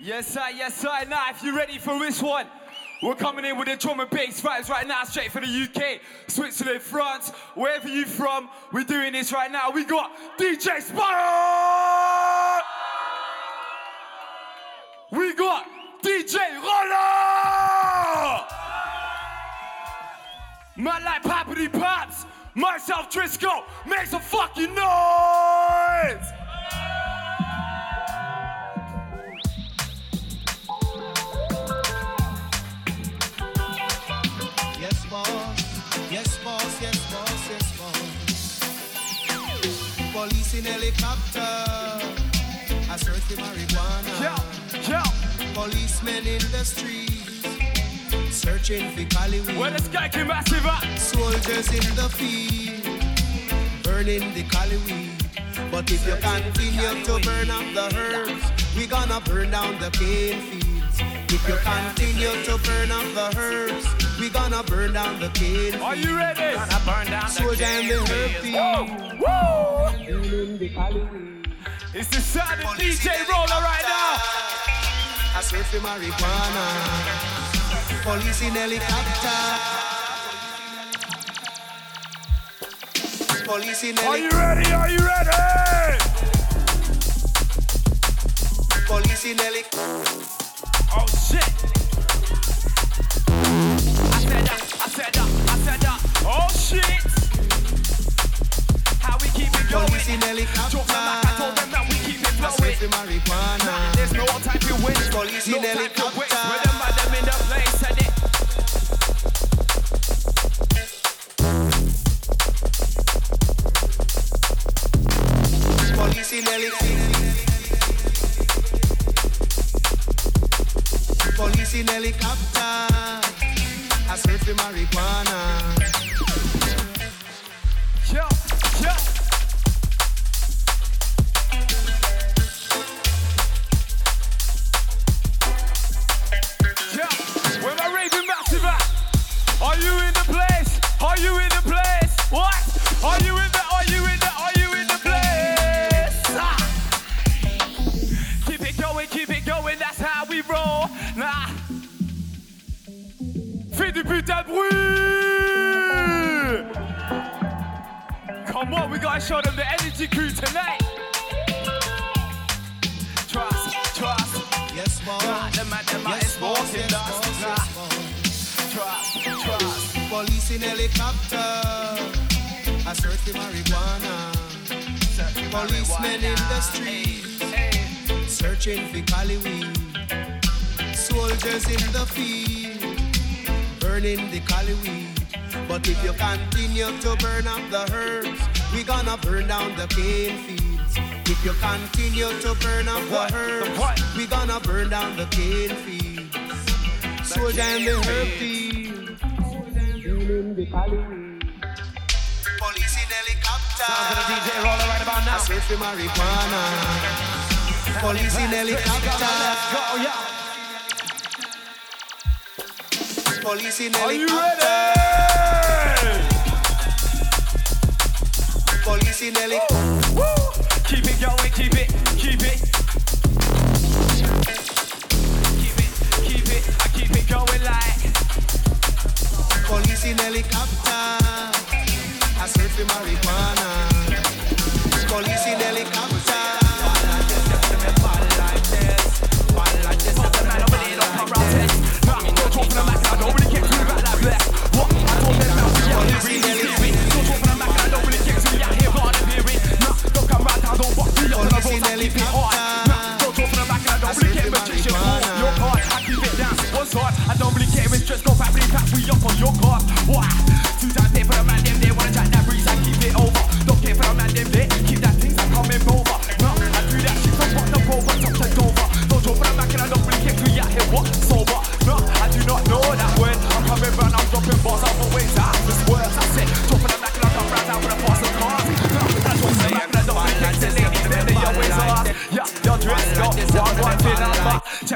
Yes, sir, yes, sir. Now, if you're ready for this one, we're coming in with the drum and bass vibes right now, straight for the UK, Switzerland, France, wherever you from. We're doing this right now. We got DJ Spire! We got DJ Rolla! Man like Pappity Pops, myself Drisco, make some fucking noise! Police in helicopter. I search for marijuana. Yeah, yeah. Policemen in the streets. Searching for Cali weed. where the sky came massive at? Soldiers in the field. Burning the Cali weed. But if you continue to burn up the herbs, we gonna burn down the cane fields. If you continue to burn up the herbs, we gonna burn down the cane Are you ready? Gonna burn down Soldier in the herb field. Woo! Burning the Cali. It's the sound of DJ Rolla right now. I search for marijuana. Police in helicopter. Police in helicopter. Are you ready? Are you ready? Police in helicopter. Oh shit! I said that, I said that, I said that. Oh shit! Police in helicopter. I told them that we keep it I flowing. for marijuana. There's no time to win. Police no in helicopter. waste. With them, them in the place and it. Police in helicopter. Police in helicopter. I search for marijuana. Right about I now. search for marijuana. Uh, police in helicopter. Let's go, yeah. Police in Are you helicopter. ready? Police in helicopter. Oh, keep it going, keep it, keep it. Keep it, keep it, I keep it going like. Police in helicopter. I search for marijuana. I don't really care, it's just go family pack, we up on your card. Why?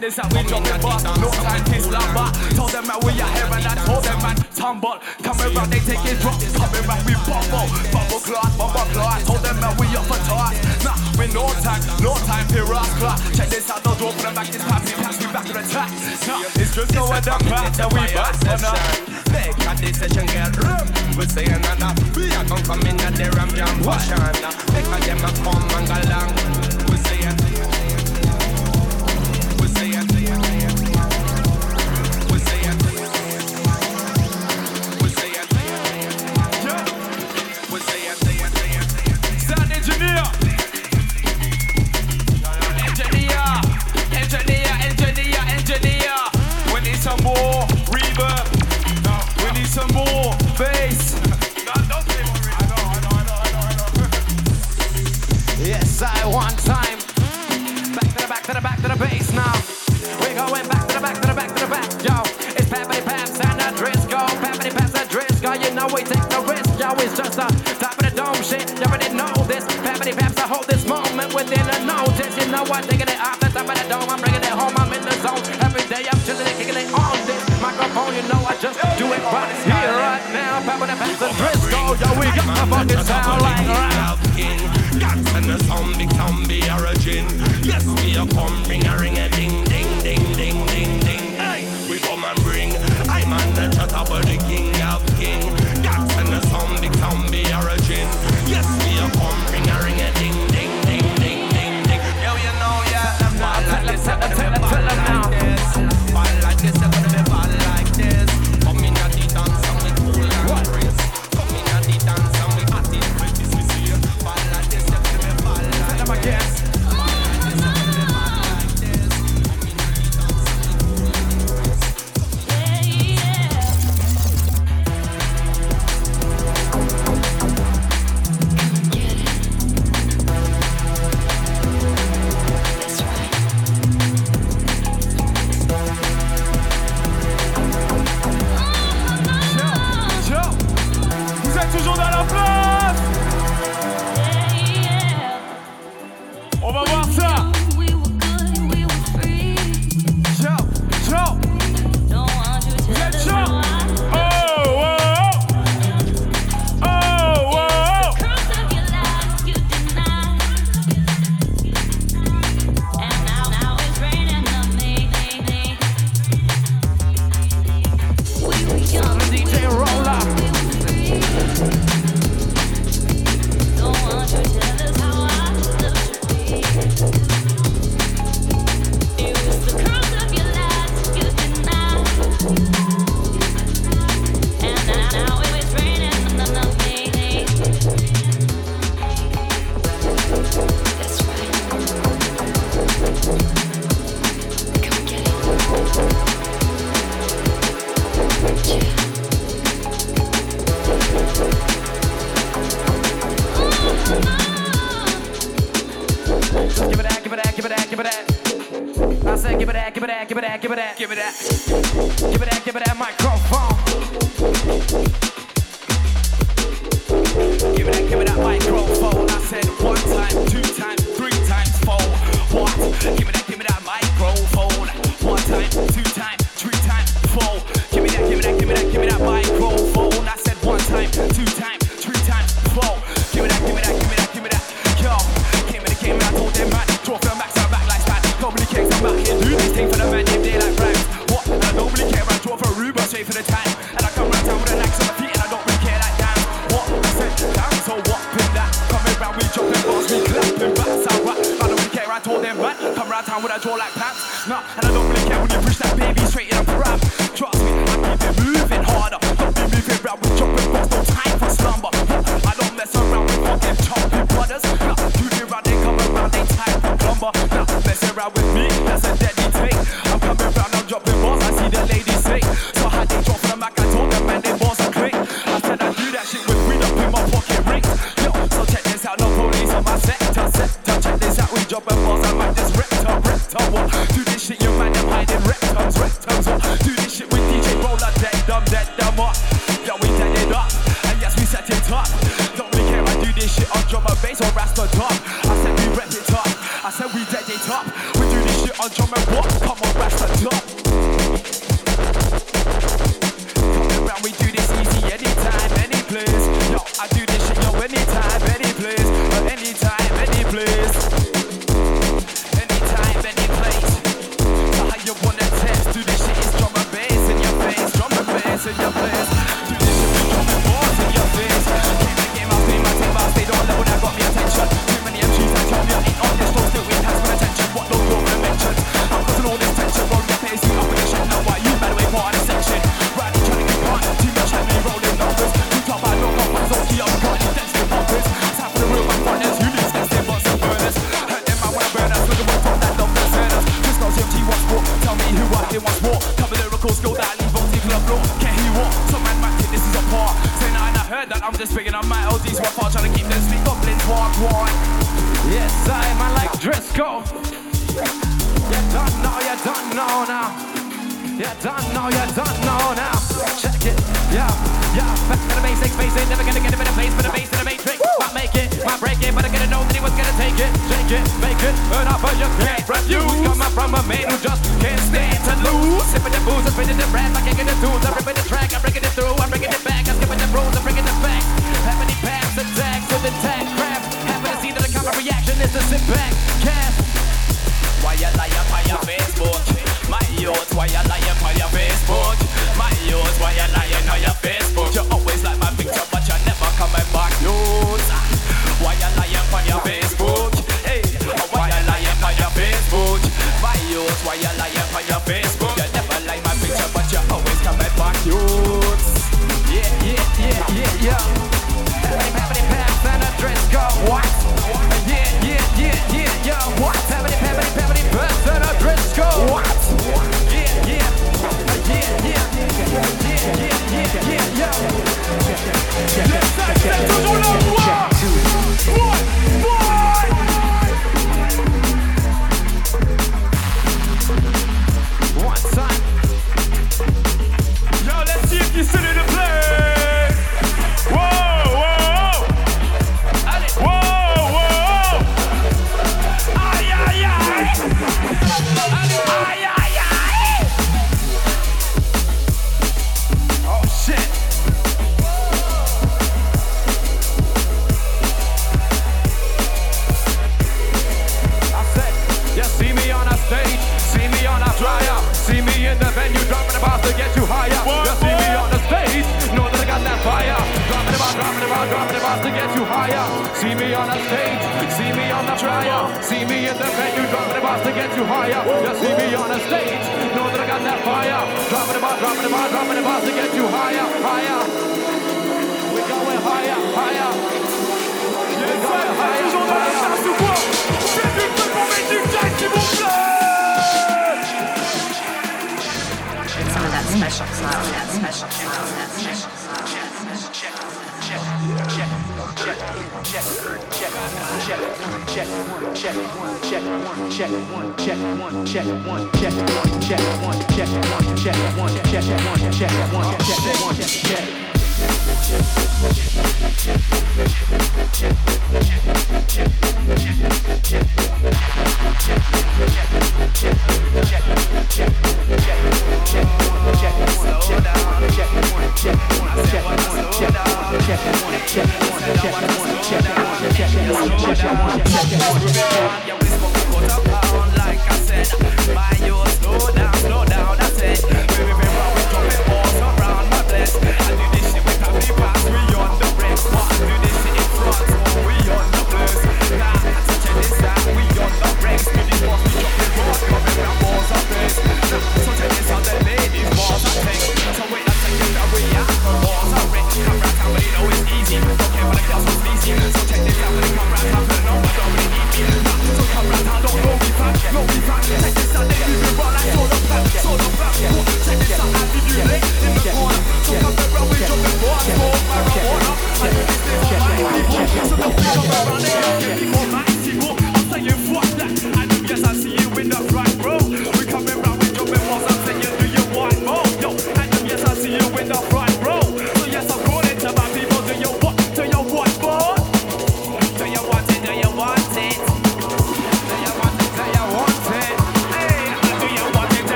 This and we drop the back. No scientist like back. Told them that we are here and I told them man tumble. Coming round they take it drop. Coming round we bubble. Bubble clock, bubble clock. Told them that we up for toss. Nah, we no time, no time for rust clock. Check this out, the door from the back is popping. Pass me back to the top. Nah, it's just no the path that we bust on us. Make a decision, get room. We say another. We are gonna come in at the ram jam. Wash on. Make a them a come and go along. We say another. toujours dans la place Yes, I am. I like Drisco. You don't know, you don't know now. You don't know, you don't know now. Check it, yeah, yeah. Back to the basics, basic. Never gonna get a better place for the base in the matrix. Woo! Might make it, might break it, but I gotta know that he was gonna take it. Shake it, make it, earn off of your can't refuse. Coming from a man who just can't stand to lose. Sipping the booze, I'm spinning the rap, I can't get the tools. I'm ripping the track, I'm breaking it through, I'm bringing it back, I'm skipping the rules, I'm bringing the facts. Having any pass attacks with intact action is to sit back, cast. Why you lie for your Facebook? My youth, why you lie for your Facebook? My youth, why you lie Yeah.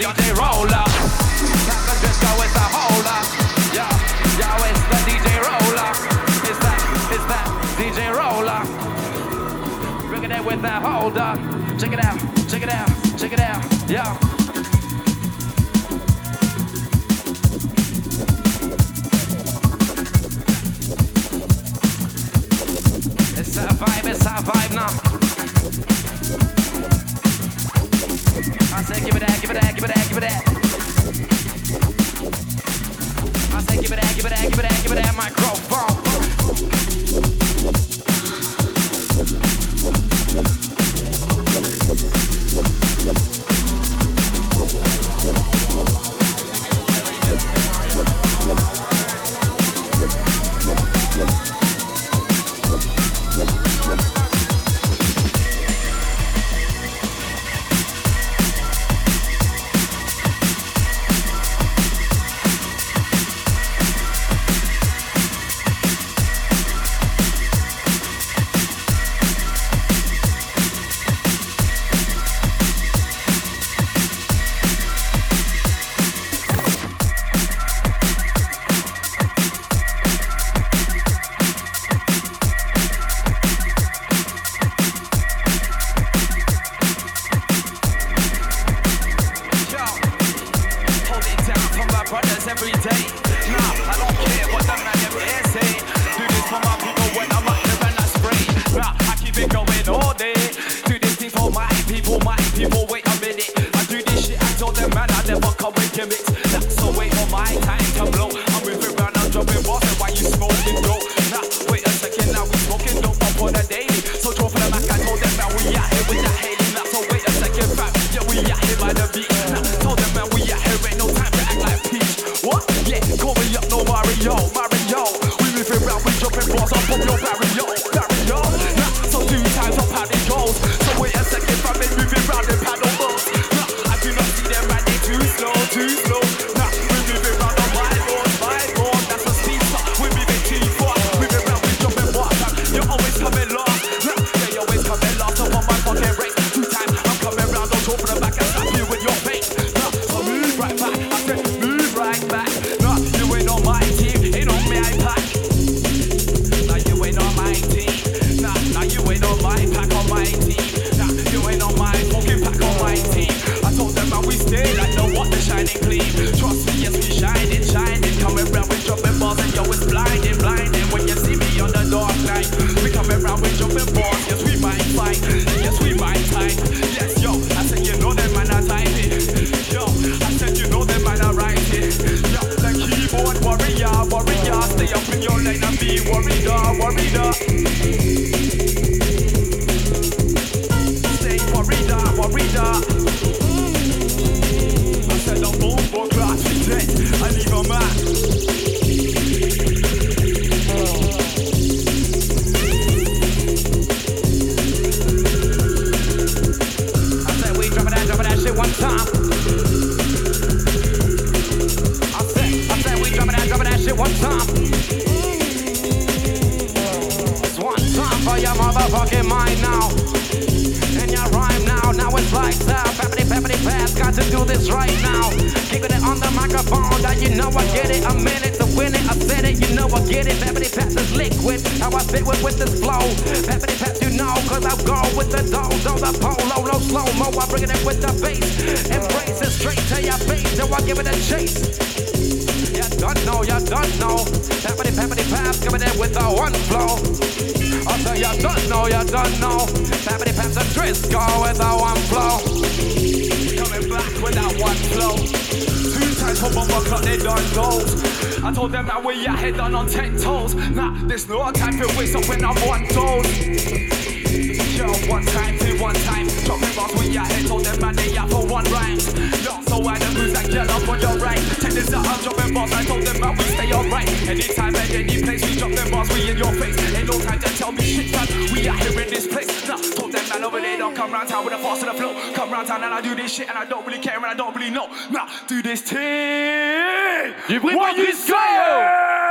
DJ Rolla. Disco a it's the DJ Rolla. It's that, it's that DJ Rolla. It with holder. Check it out, check it out, check it out. It's a vibe, it's a vibe now. I say give it that, give it that, give it that, give it that. I say give it that, give it that, give it that, give it that microphone. Mind now. And your rhyme now, now it's lights out. Peppity, peppity, fast, got to do this right now. Keeping it on the microphone, now you know I get it. A minute to win it, I said it, you know I get it. Peppity, pass is liquid, how I fit with, with this flow. Peppity, pass, you know, cause I go with the doze, on the polo, no slow mo. I bring it with the bass. Embrace it straight to your face, so I give it a chase. Don't know, you don't know. Peppity, peppity, pass, coming in with the one flow. I say you don't know, you don't know. Peppity, pass, the Drisco with the one flow. Coming back with that one flow. Two times for bumper clock, they those. I told them that we out head done on ten toes. Nah, there's no time for waste up when I'm on those. Yo, one time, two, one time. Dropping bars, we out here, told them man they out for one rhyme. So I the moves like gel up on your right. Check this out, I'm dropping bars, I told them man we stay alright. Anytime and any place, we drop them bars, we in your face. Ain't no time to tell me shit, man. We out here in this place. Nah, told them man over there, don't come round town with a fast and the flow. Come round town and I do this shit and I don't really care and I don't really know. Nah, do this thing. Bruit What you saying?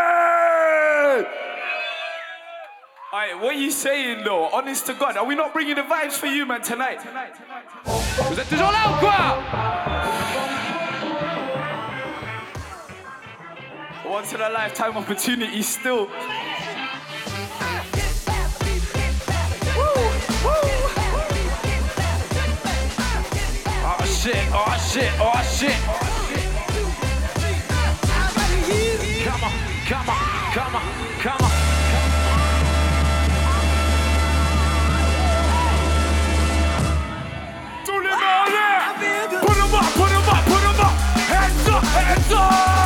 Alright, what are you saying though? Honest to God, are we not bringing the vibes for you, man, tonight? Vous êtes toujours là ou quoi Once in a lifetime opportunity still. Oh shit, oh shit, oh shit. Come on, come on, come on, come on. Put 'em up, put 'em up, put 'em up! Hands up, hands up!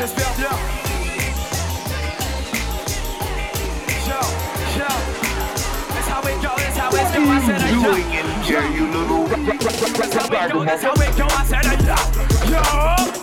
J'espère bien. Yo, yo. That's how it go, that's how it go. I said it, yo. here, you little That's how it go, that's how it go. I said it, yo. Yo.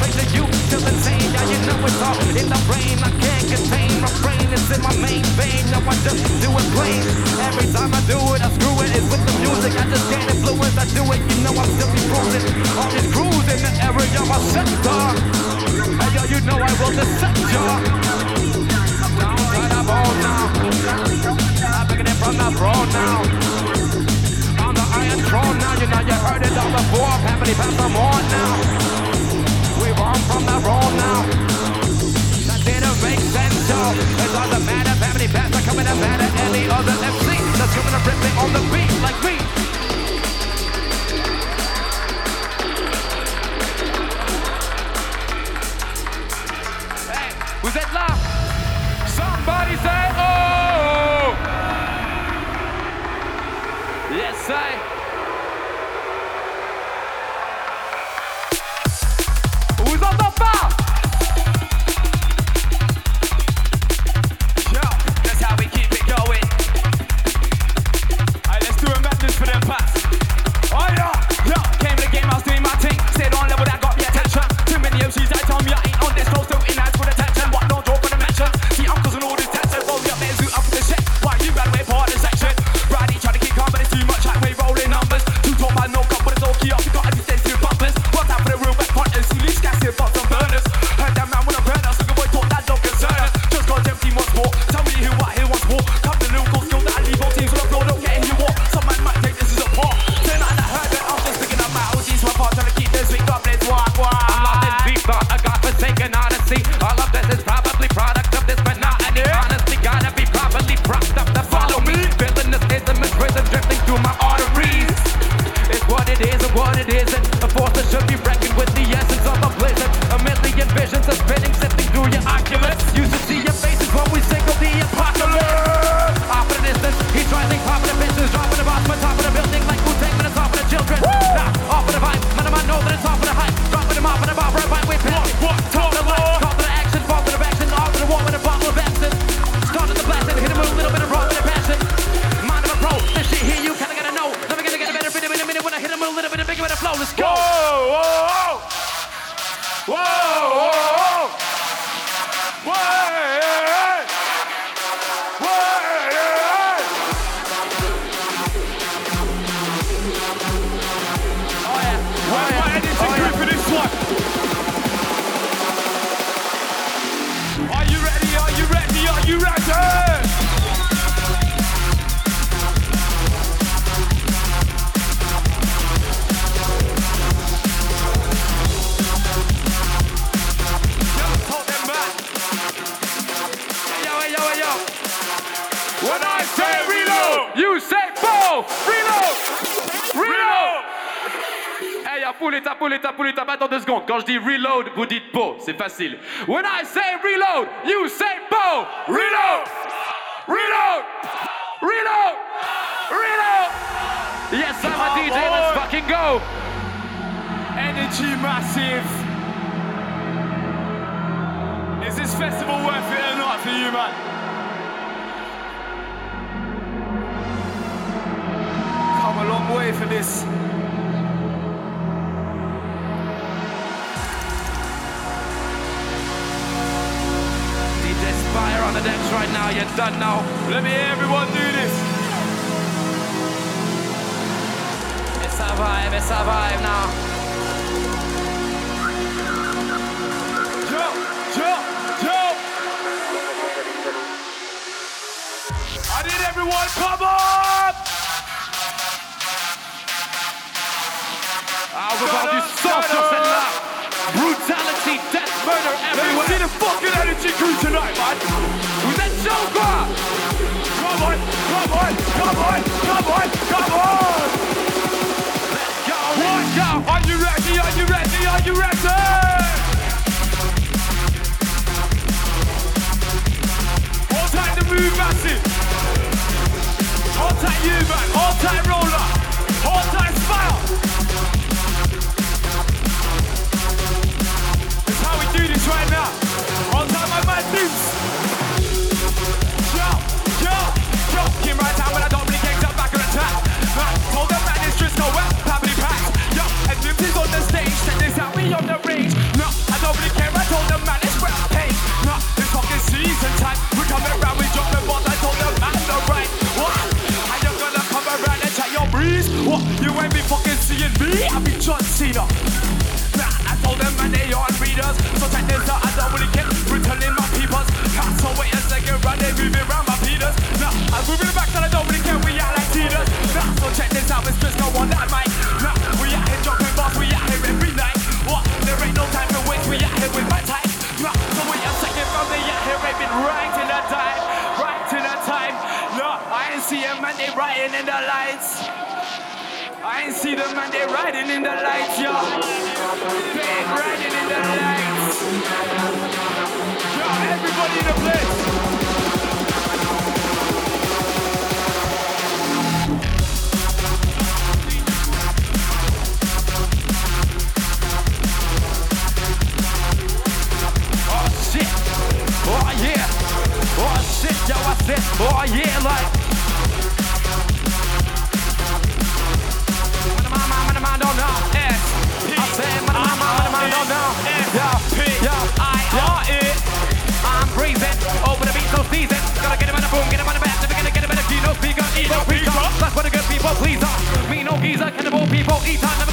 To you. C'est facile. When I say reload, you say po. Reload! Reload! Reload! Reload! Yes, I'm a DJ. Let's fucking go. Energy massive. Is this festival worth it or not for you, man? Come a long way for this. Right done now. Let me hear everyone do this. It's a vibe. It's a vibe now. Jump, jump, jump. I need everyone, come on! On veut voir du sang sur celle-là. Brutality, death, murder Let me everywhere. see the fucking energy crew tonight, man. Come on, come on, come on, come on, come on! Let's go. Are you ready? Are you ready? Are you ready? Hold tight the move, massive. Hold tight you, man. Hold tight Rolla. Hold tight smile. That's how we do this right now. Hold tight be Nah, I told them man they aren't readers. So check this out, I don't really care. Returning my peepers. So wait a second, run they moving around my peters Nah, I'm moving it back and I don't really care. We out like cheaters. Nah, so check this out, it's just go on that mic Nah, we out here dropping bars, we out here every night. What? There ain't no time to waste, we out here with my time Nah, so wait a second, from the out here raving right in the time Right in the time Nah, I ain't see a man, they riding in the lights I ain't see them man, they riding in the lights, yo. They riding in the lights. Yo, everybody in the place. Oh shit. Oh yeah. Oh shit, yo, I said, oh yeah, like. Geezer, cannibal people eat on,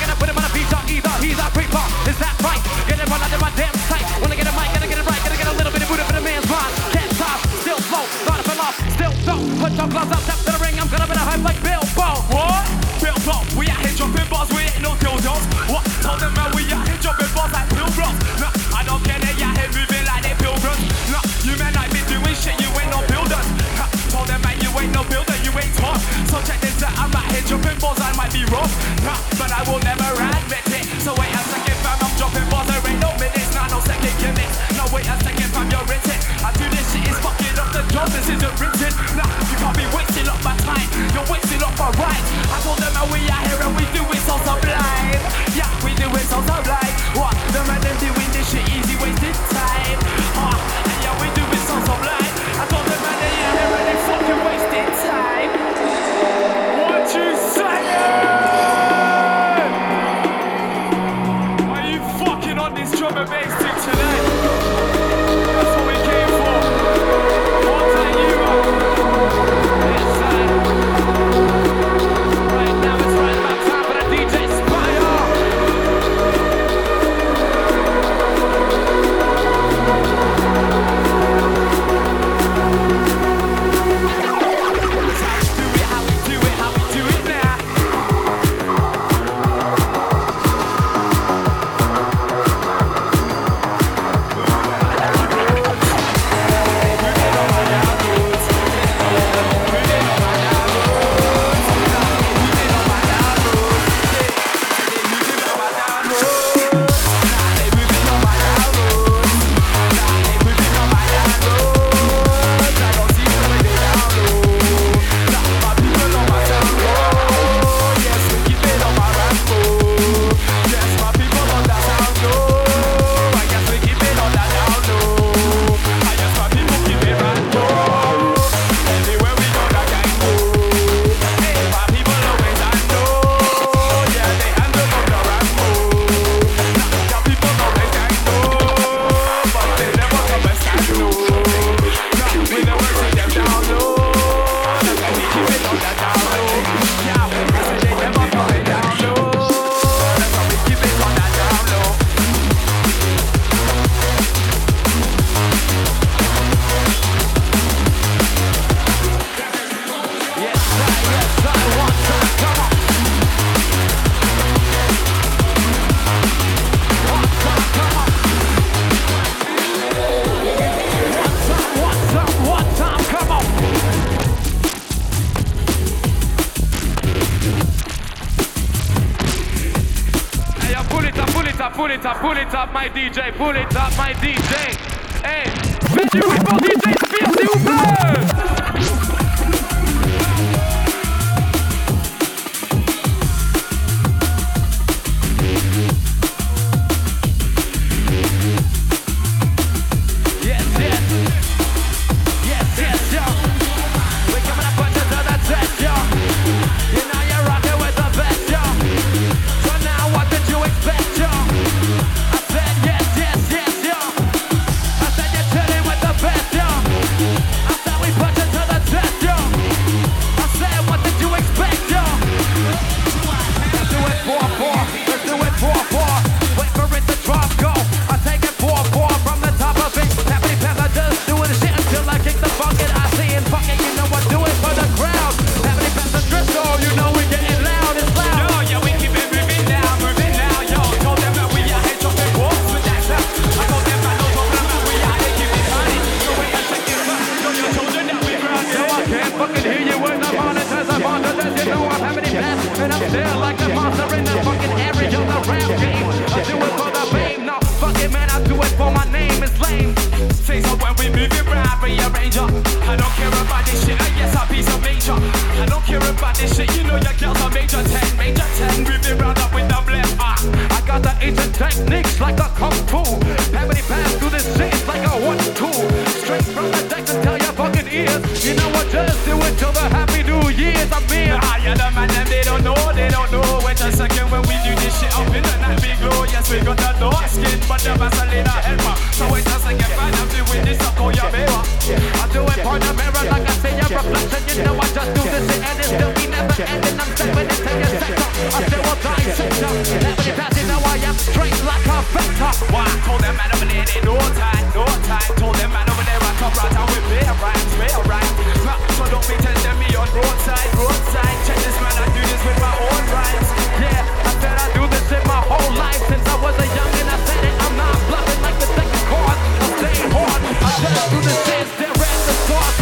I will never admit it. So wait a second, fam, I'm dropping bars. There ain't no minutes, not no second commit. No wait a second, fam, you're written. I do this shit, is fucking up the job. This isn't written. Nah, you can't be wasting up my time. You're wasting up my rights. I told them how we are here and we do it. Techniques like a kung fu. Heavily pass through this shit like a one two. Straight from the decks and tell your fucking ears. You know what? Just do it till the happy new years. I'm here. Ah, yeah, the man them they don't know, they don't know. Wait a second when we do this shit up in the night we glow. Yes, we got the dark skin, but the Vaseline helper. So wait a second, man, I'm doing this up on your mirror. I do it for the mirror like I your reflection. You know I just do this shit and it still be never ending. I'm stepping into your sector. I still will dissect ya. Heavily pass, you know I am straight like a vector. Why? Told them man over there, they no time, no time. Told them man over there, I come right out with bare rhymes, bare rhymes. So don't be testing me on roadside, roadside. Check this man, I do this with my own rhymes. Yeah, I said I do this shit my whole life since I was a young and I said it. I'm not bluffing like the second chord. I'm hard. I just do shit, stare at the stars,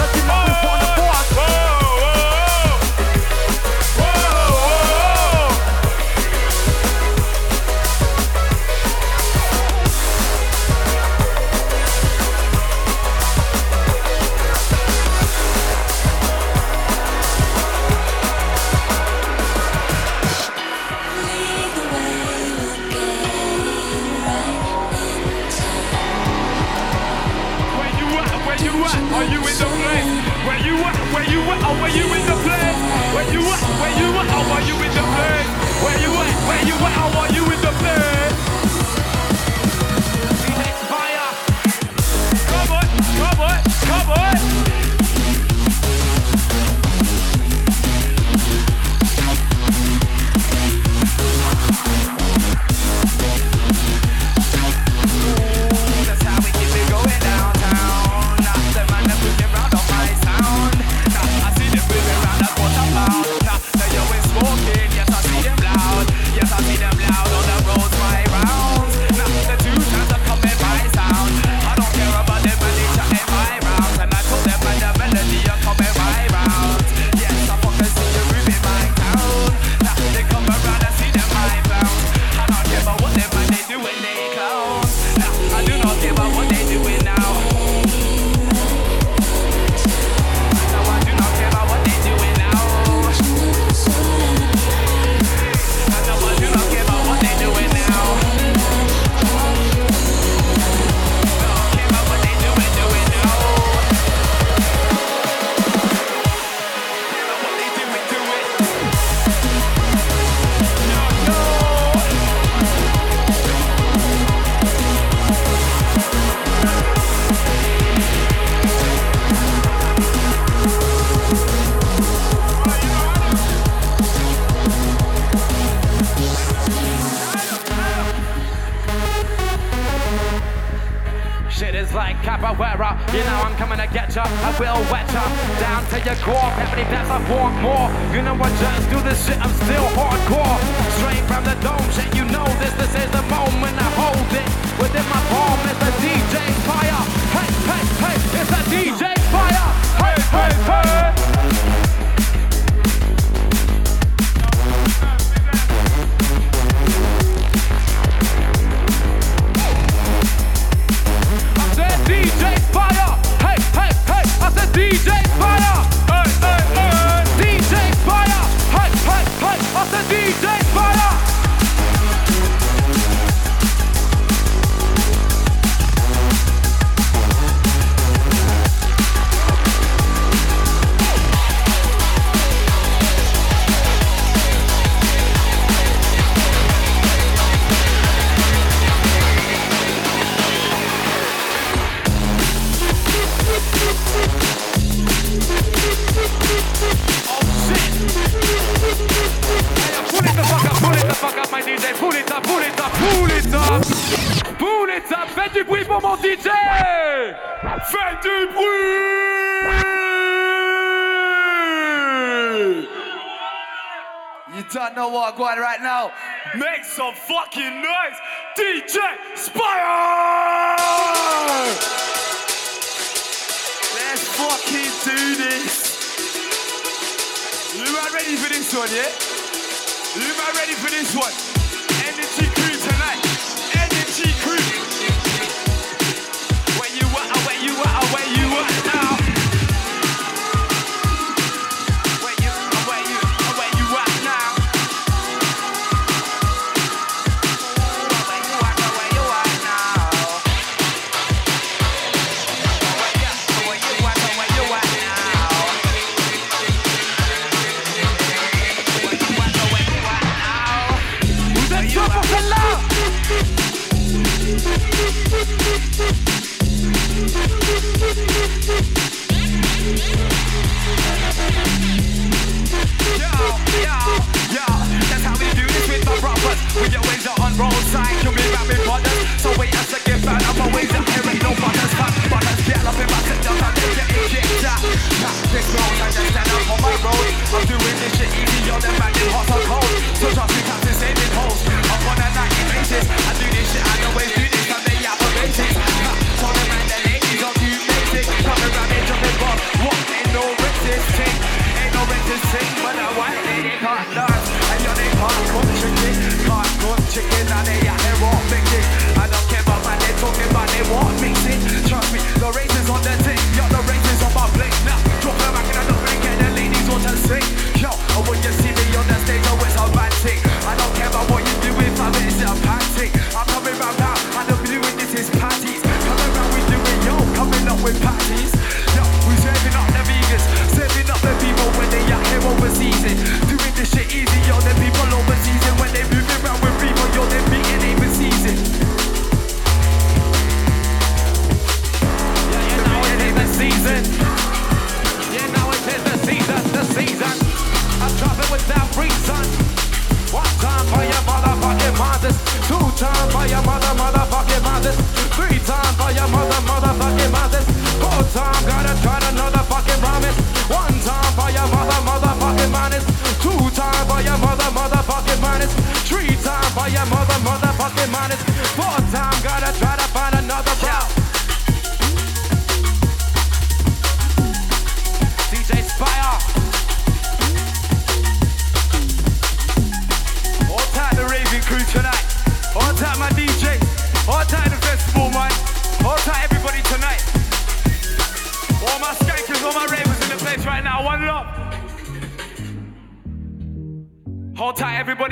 demonic force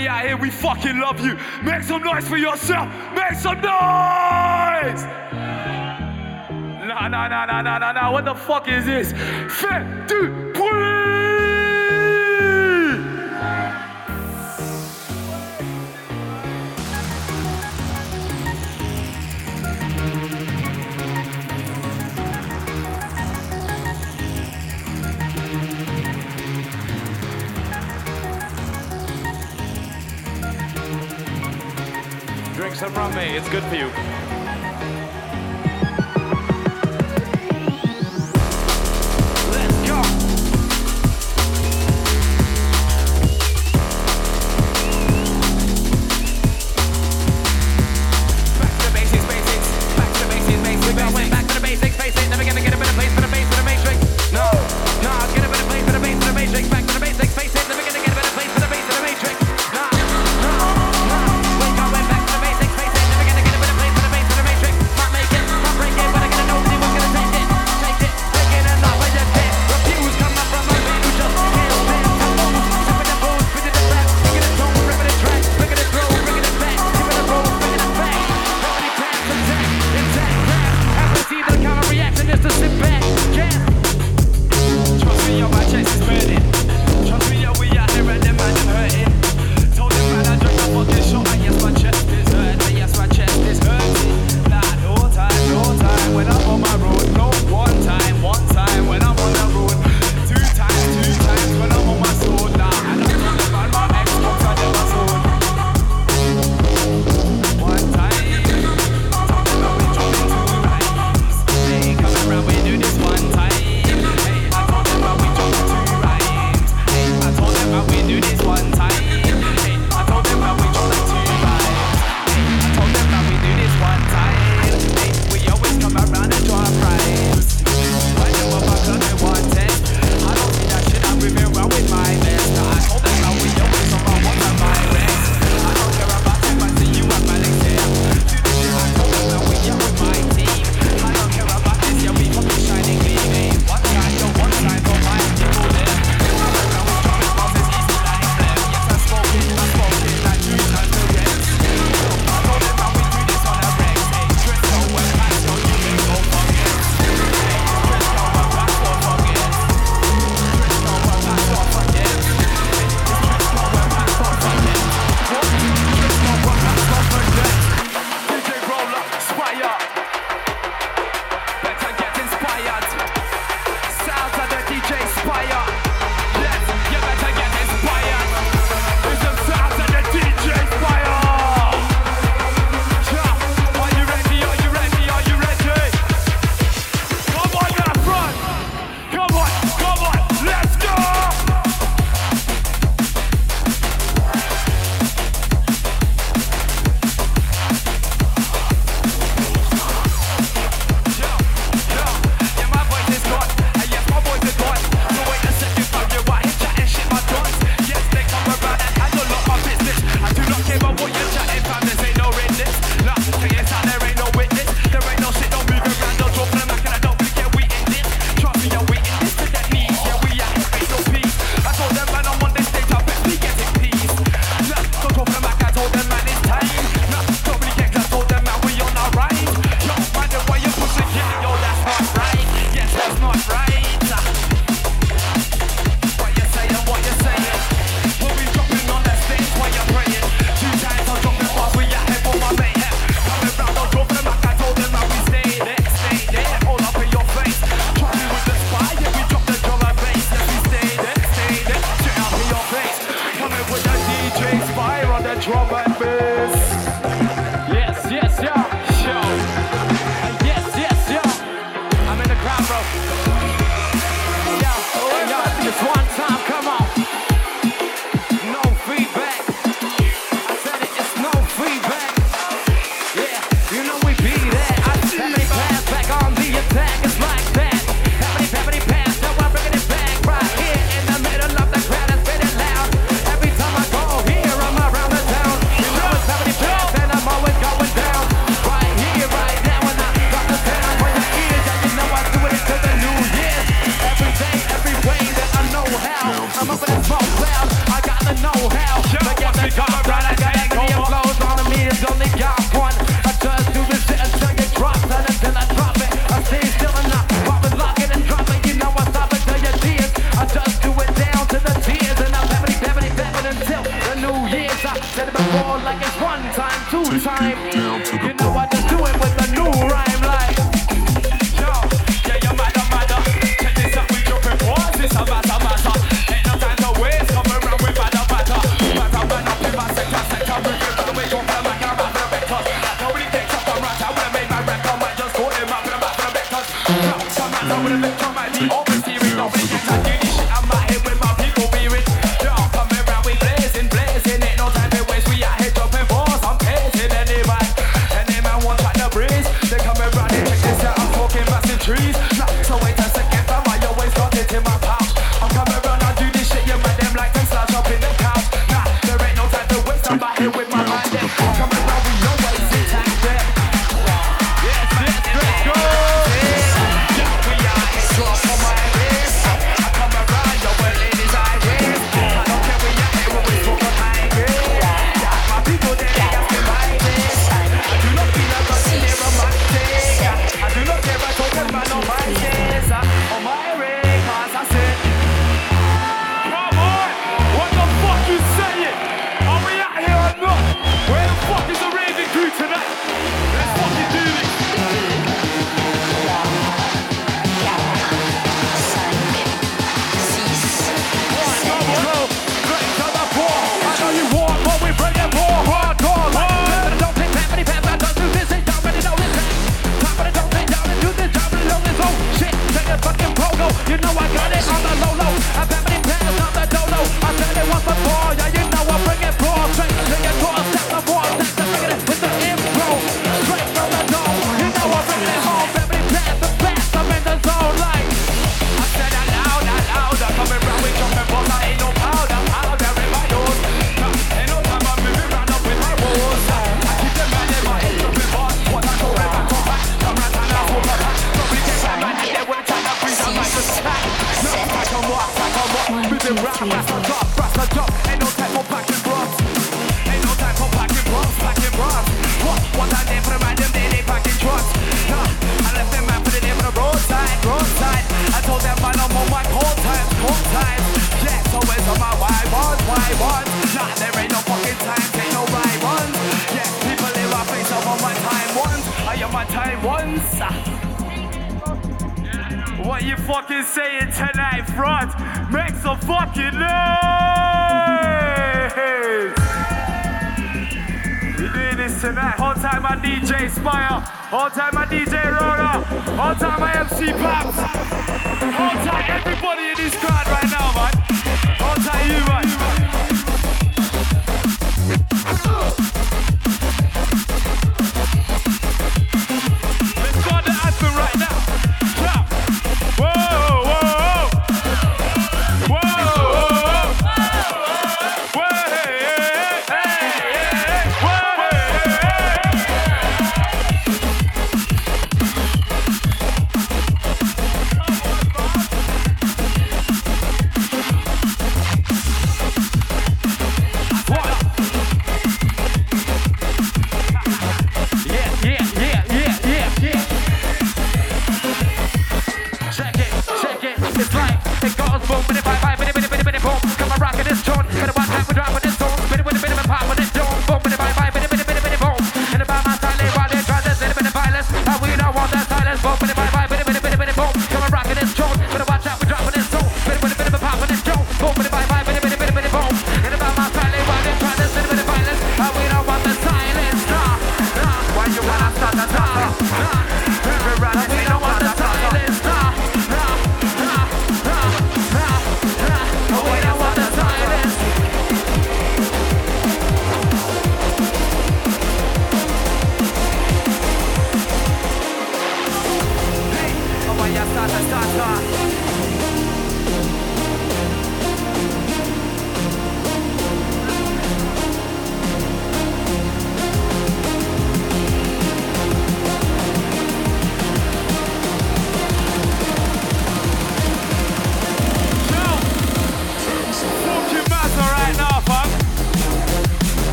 everybody out here, we fucking love you. Make some noise for yourself. Make some noise. Nah, nah, nah, nah, nah, nah, nah. What the fuck is this? Fait dude. from me. It's good for you.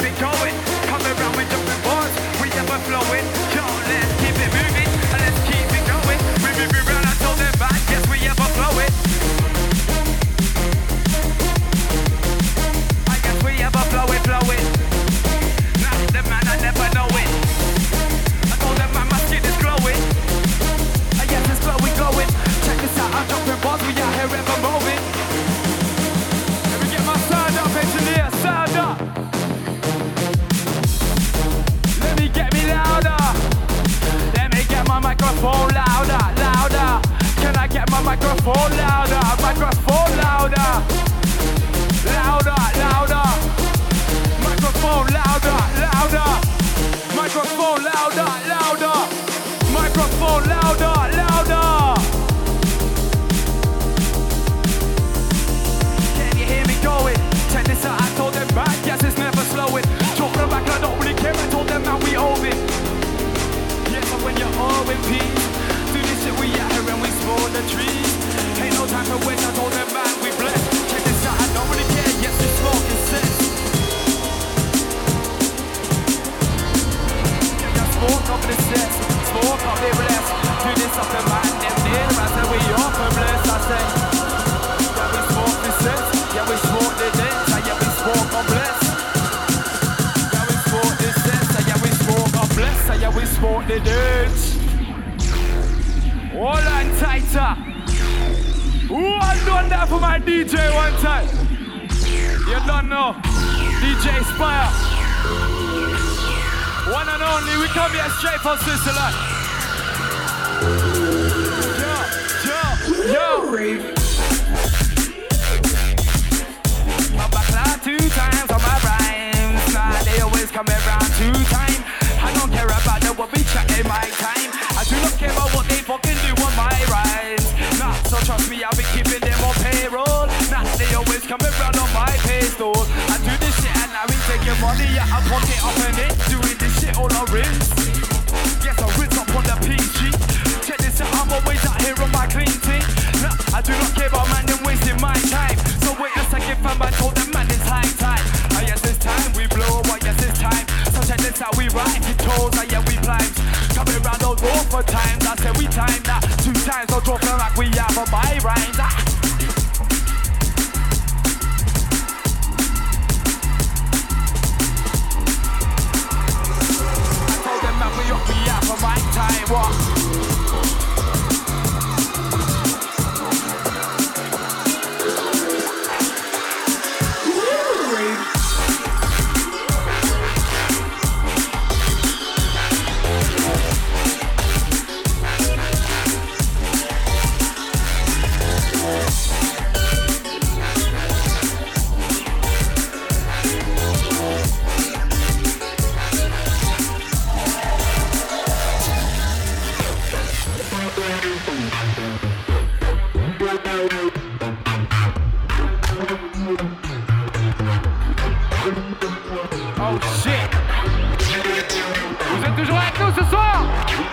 keep.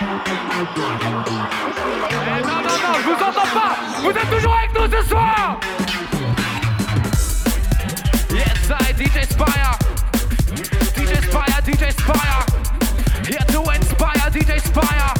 Eh, non, non, non, je vous entends pas. Vous êtes toujours avec nous ce soir. Yes, I DJ Spire. DJ Spire, DJ Spire. Here to inspire, DJ Spire.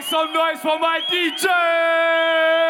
make some noise for my DJ!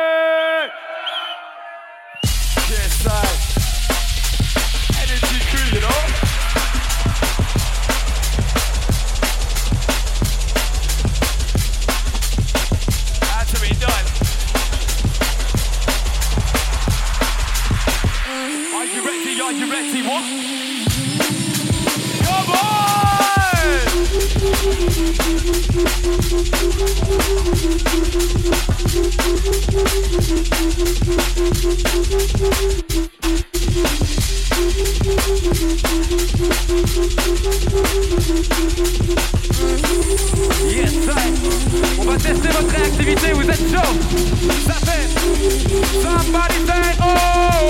On va tester votre réactivité. Vous êtes chaud? Ça fait Somebody say Oh.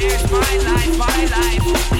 It's my life, my life.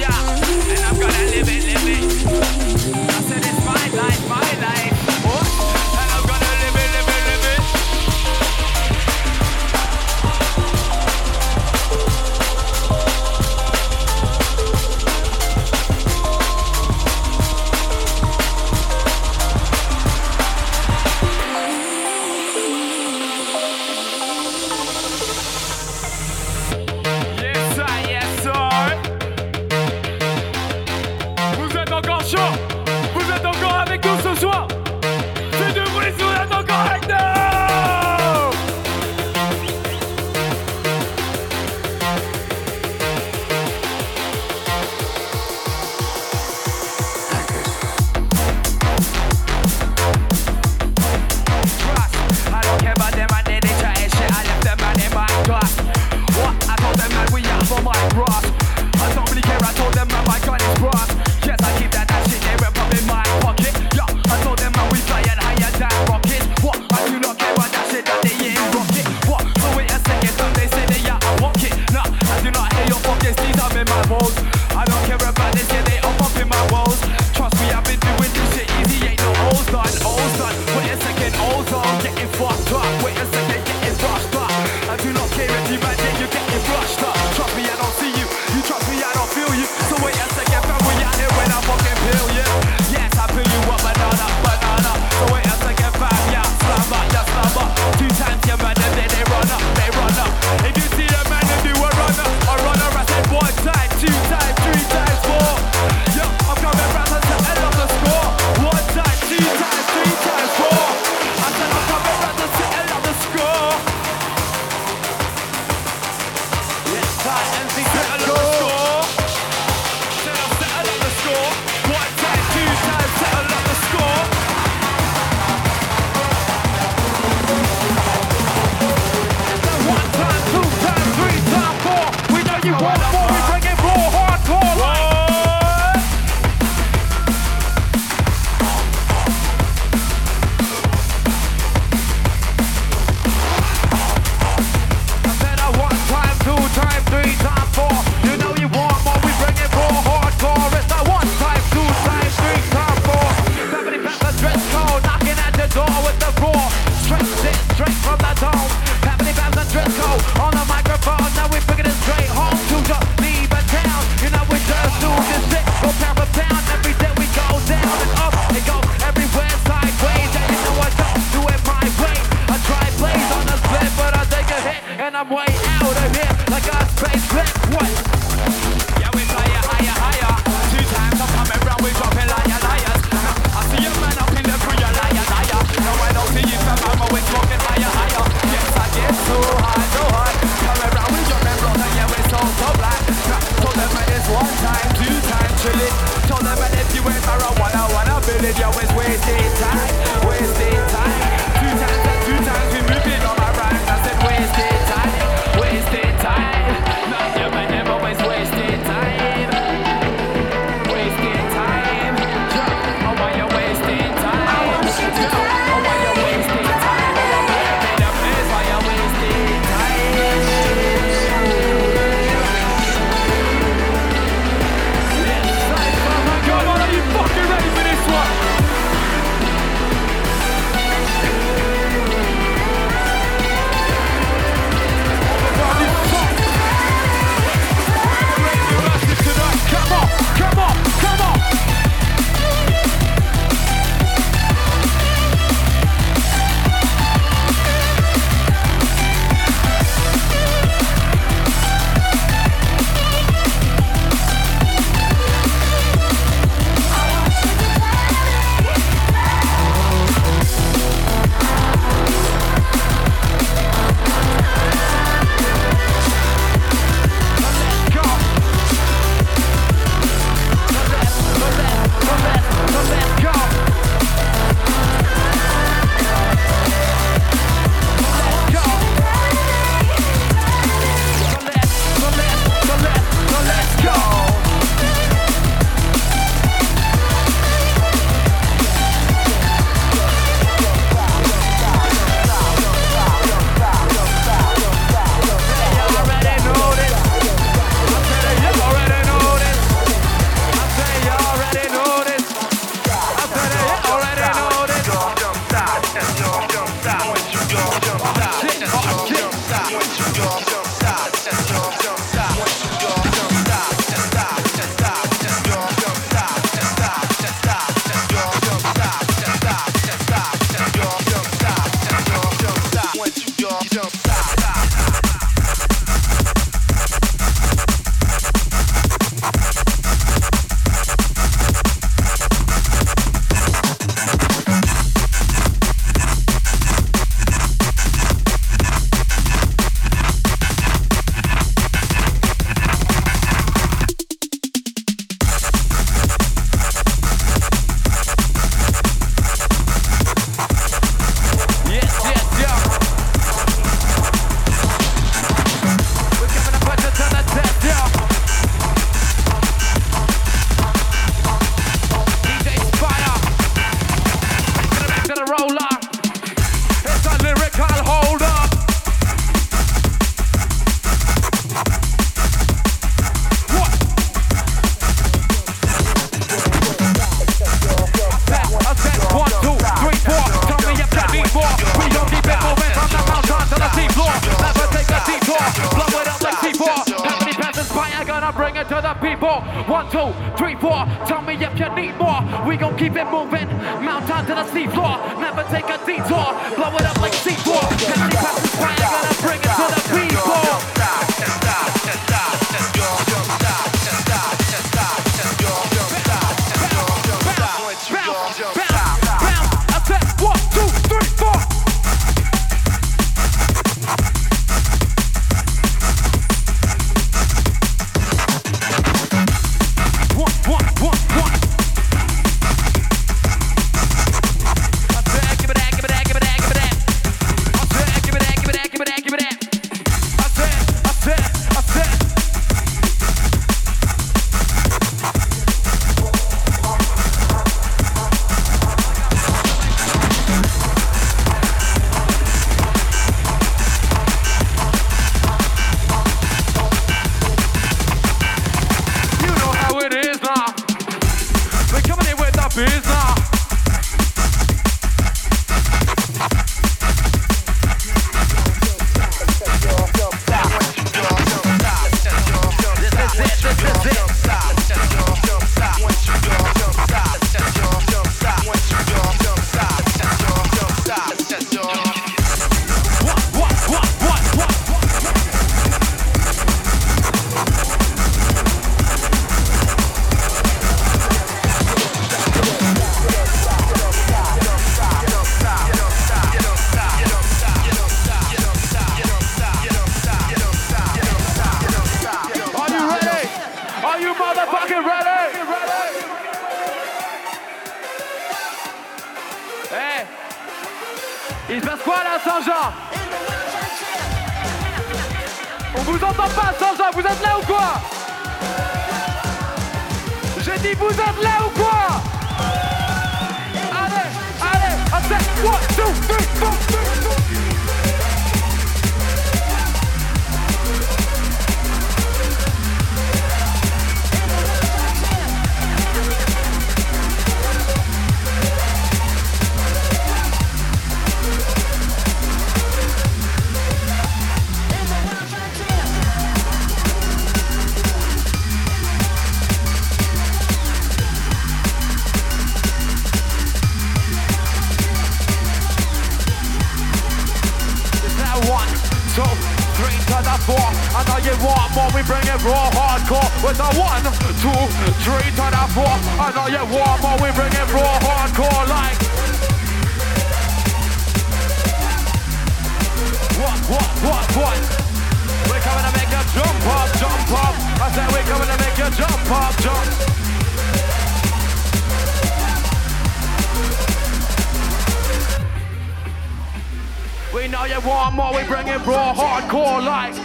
hardcore like.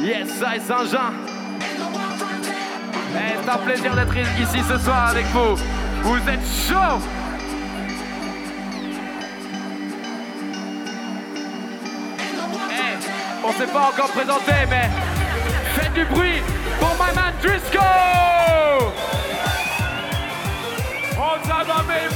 Yes, I Saint-Jean. Eh, c'est un plaisir d'être ici ce soir avec vous. Vous êtes chaud. Hey, on s'est pas encore présenté, mais faites du bruit pour my man Driscoll. On s'en va, mais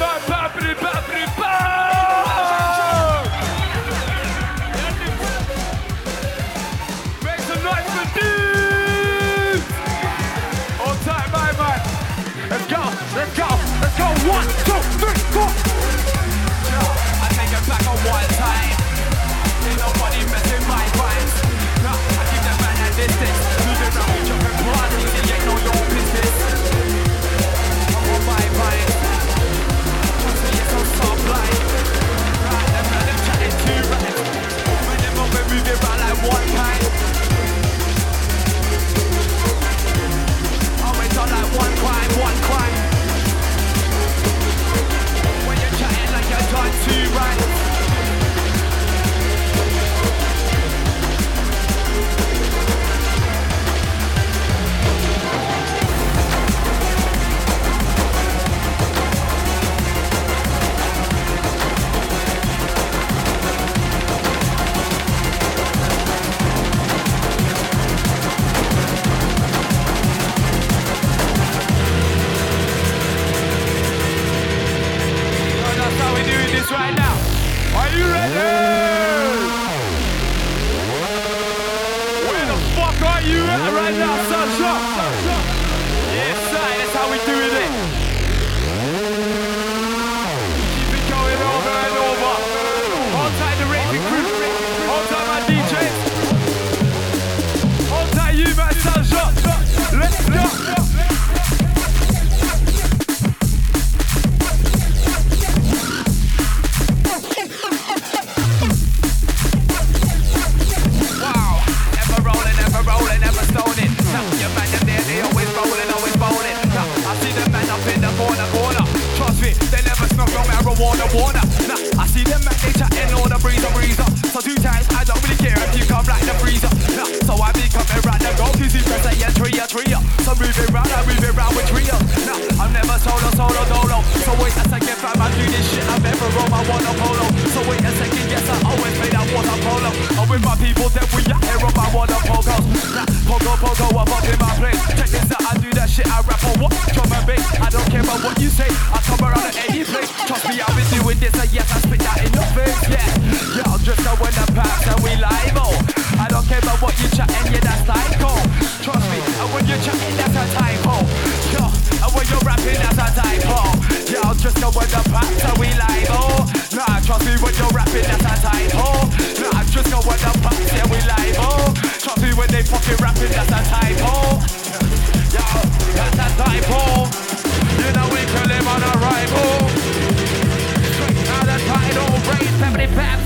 That.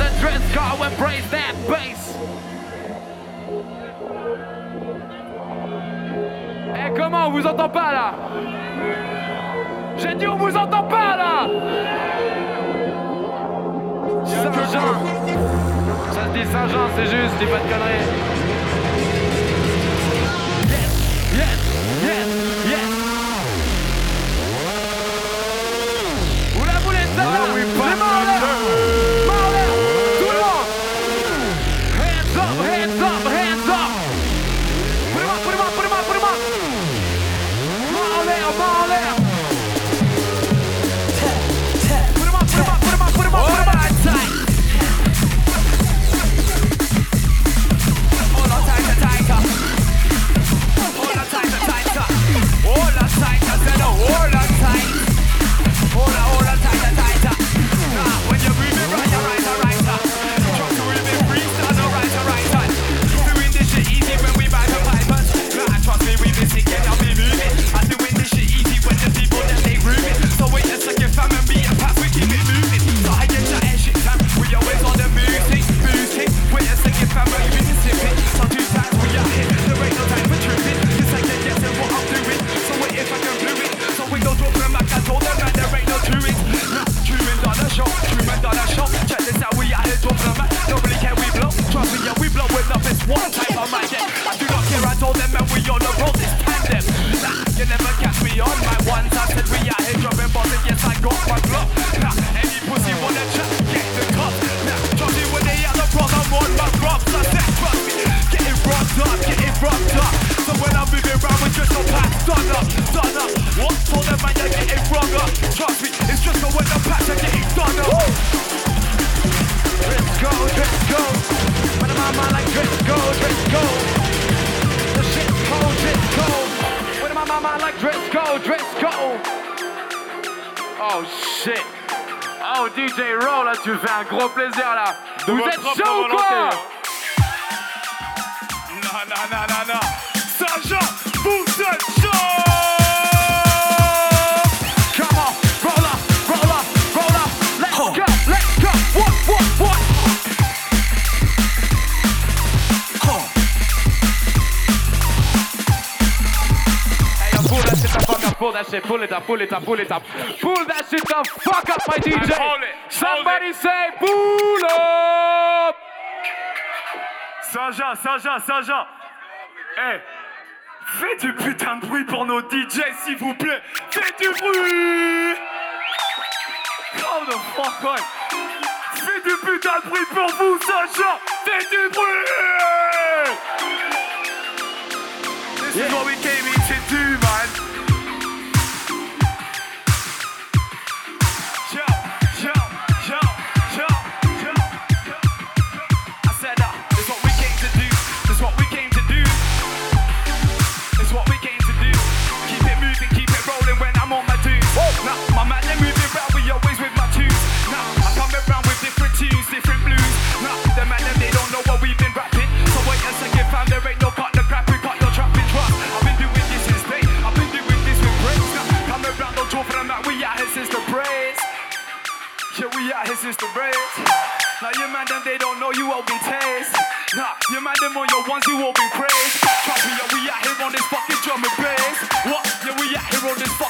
Eh, hey, comment on vous entend pas là? J'ai dit on vous entend pas là Saint-Jean Ça se dit Saint-Jean, c'est juste, dis pas de conneries. Saja, Saja, Saja. Hey, fais du putain de bruit pour nos DJ, s'il vous plaît. Fais du bruit. Oh the fuck, ouais. Fais du putain de bruit pour vous, Saja. Fais du bruit. know you open taste. Nah, you man them on your ones, you open praise. Trust me, yeah, we out here on this fucking drum and bass. What? Yeah, we out here on this fucking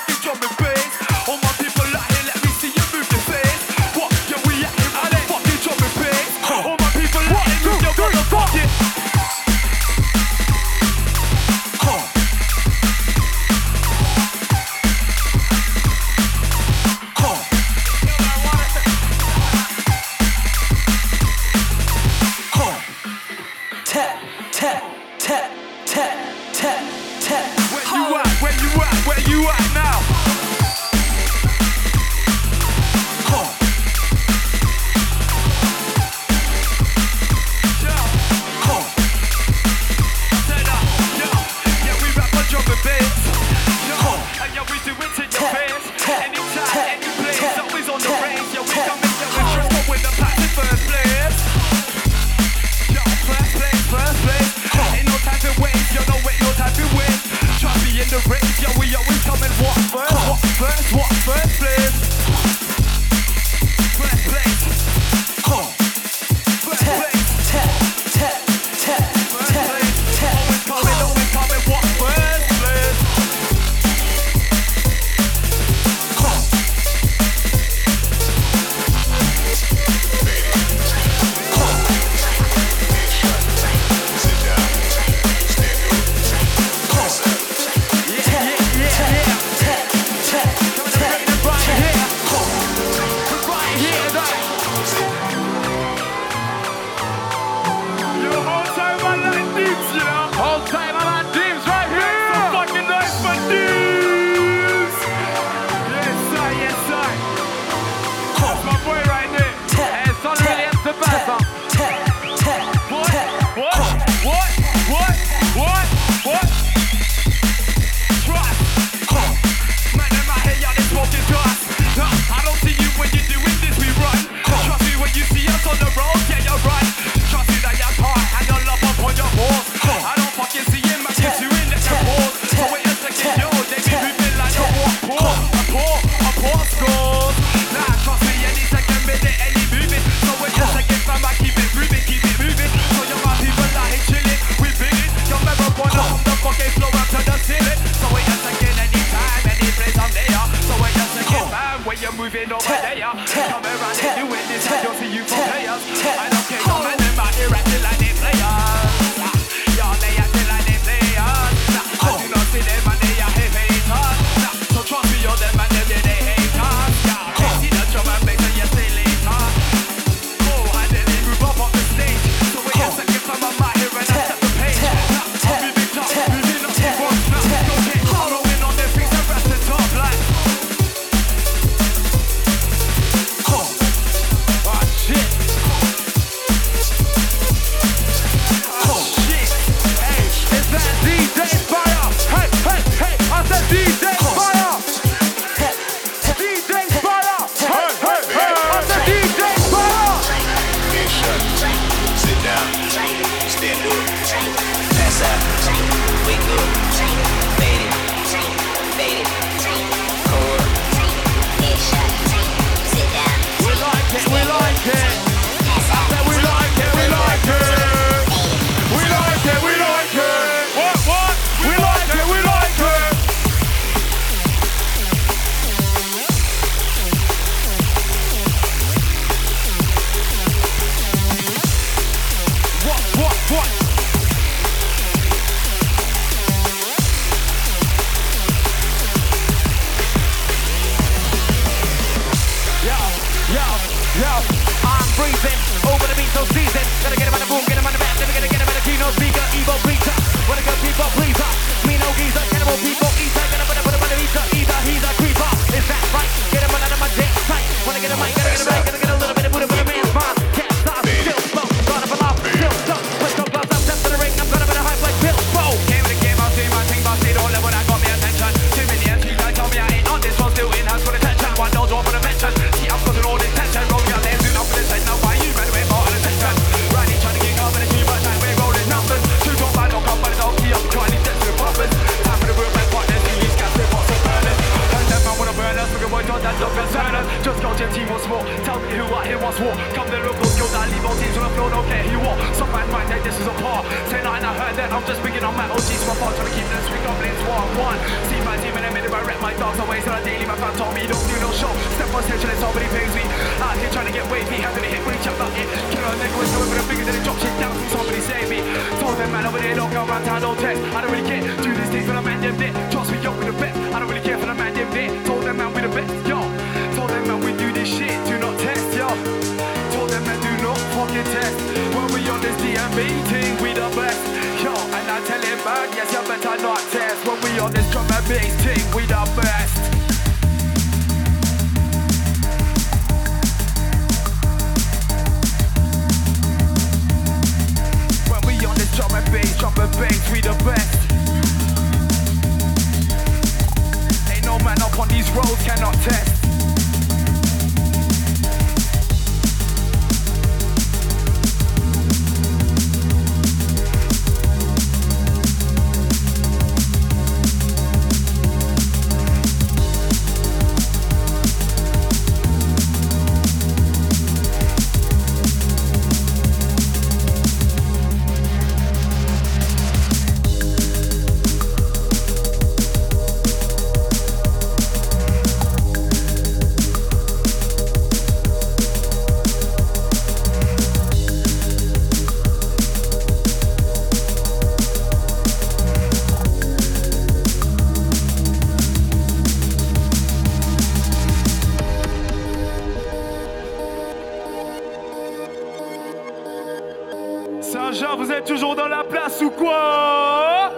Vous êtes toujours dans la place ou quoi?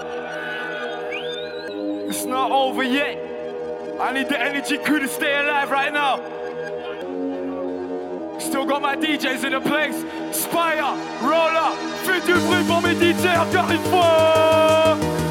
It's not over yet. I need the energy crew to stay alive right now. Still got my DJs in the place. Spire, roller, fais du bruit pour mes DJs encore une fois.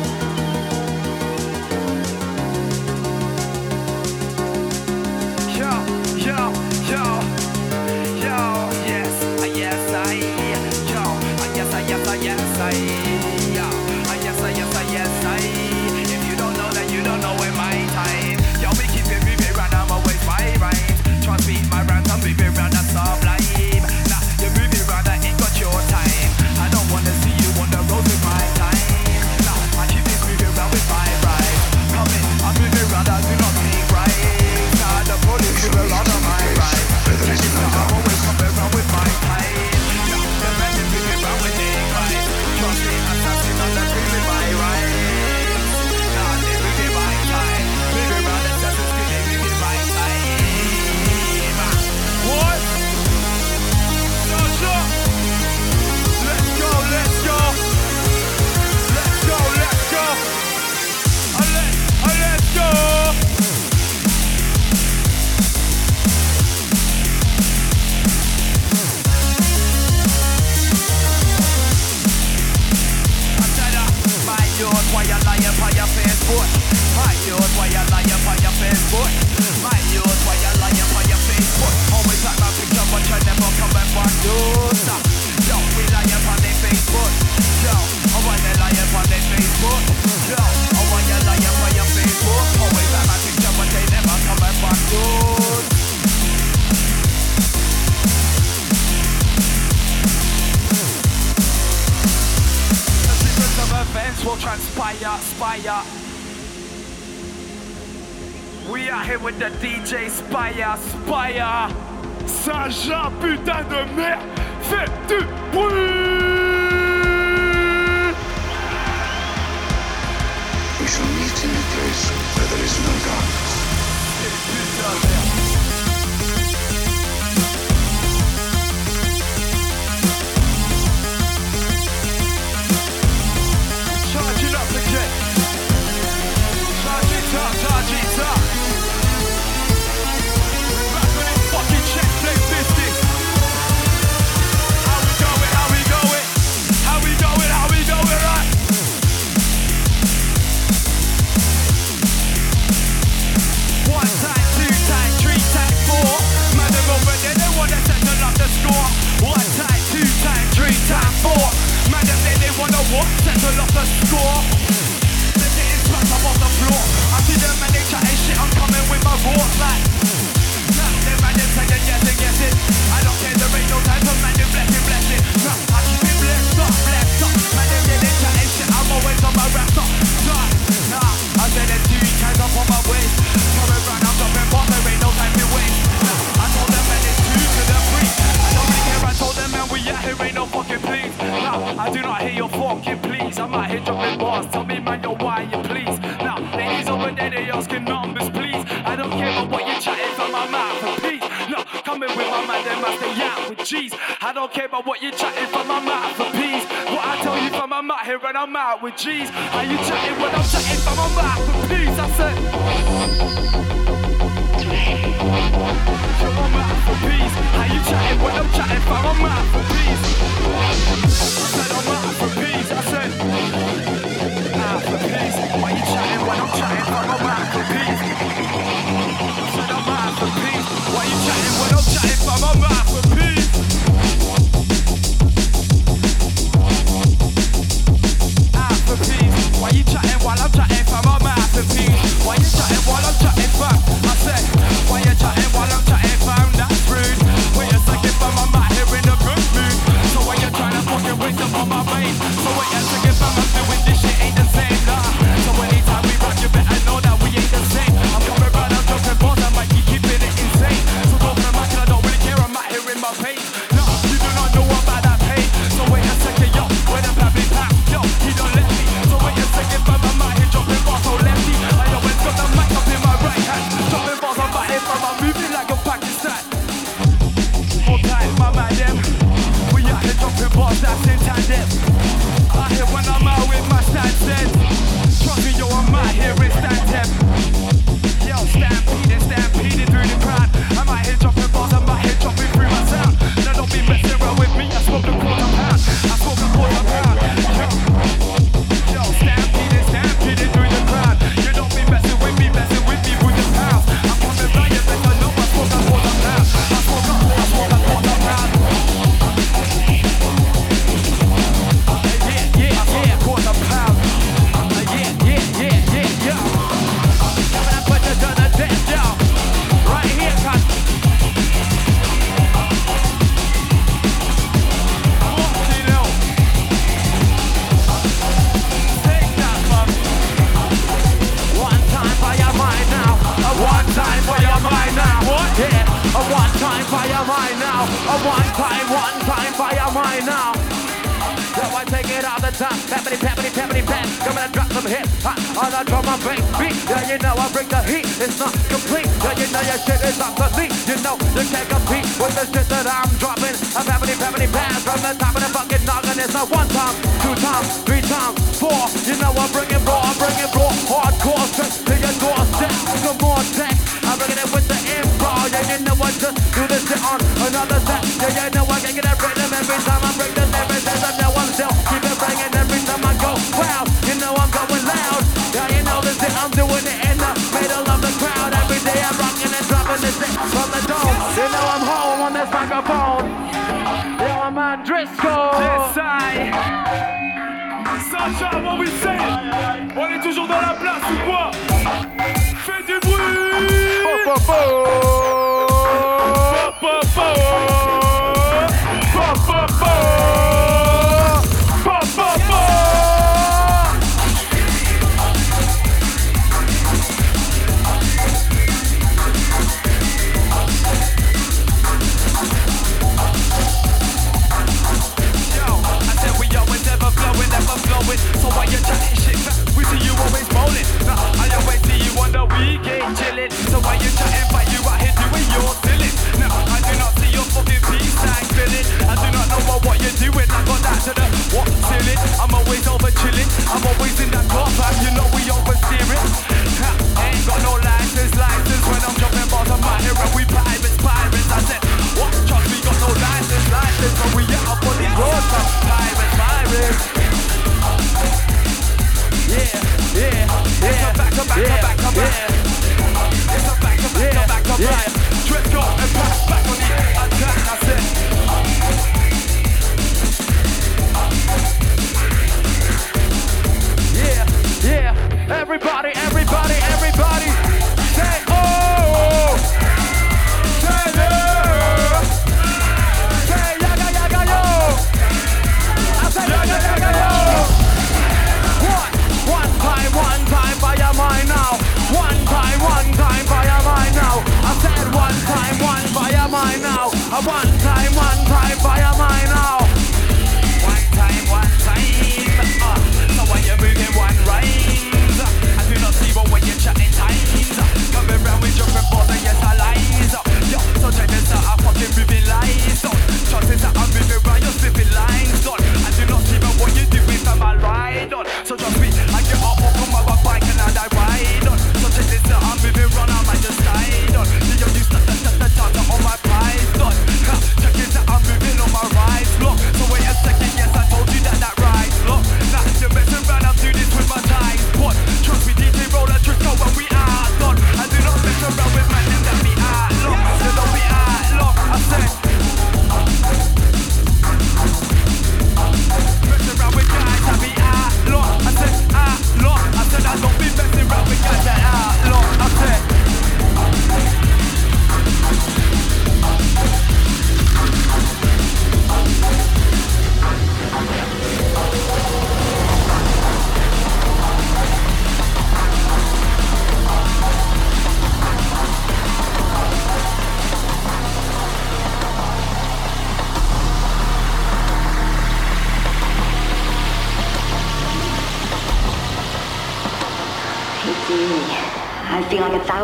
I do not hear your fucking please. I might out your dropping bars. Tell me, man, you're why you please. Now, ladies over there, they asking numbers, please. I don't care about what you're chatting from my mouth, peace No, coming with my man, they must stay out with G's. I don't care about what you're chatting from my mouth, for peace. What I tell you from my mouth here and I'm out with G's. Are you chatting when I'm chatting from my mouth, for peace? I said. From my mouth for peace. Are you chatting when I'm chatting from my mouth for peace? Why you chatting when I'm chatting for my masterpiece? For. Why you chatting when I'm chatting my?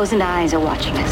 Thousand eyes are watching us.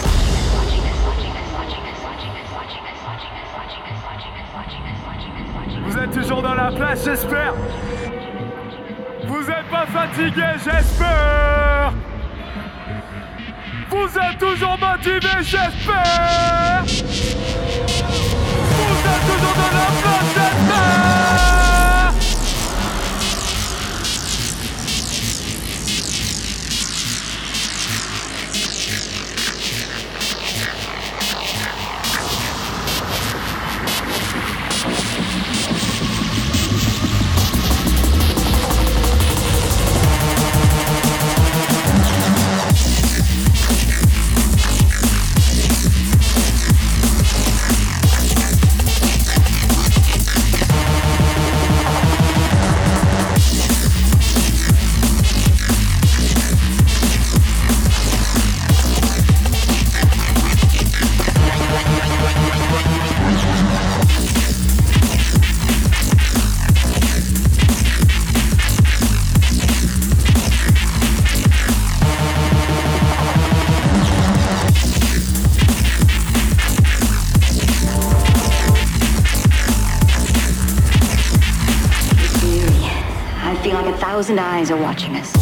Watching us.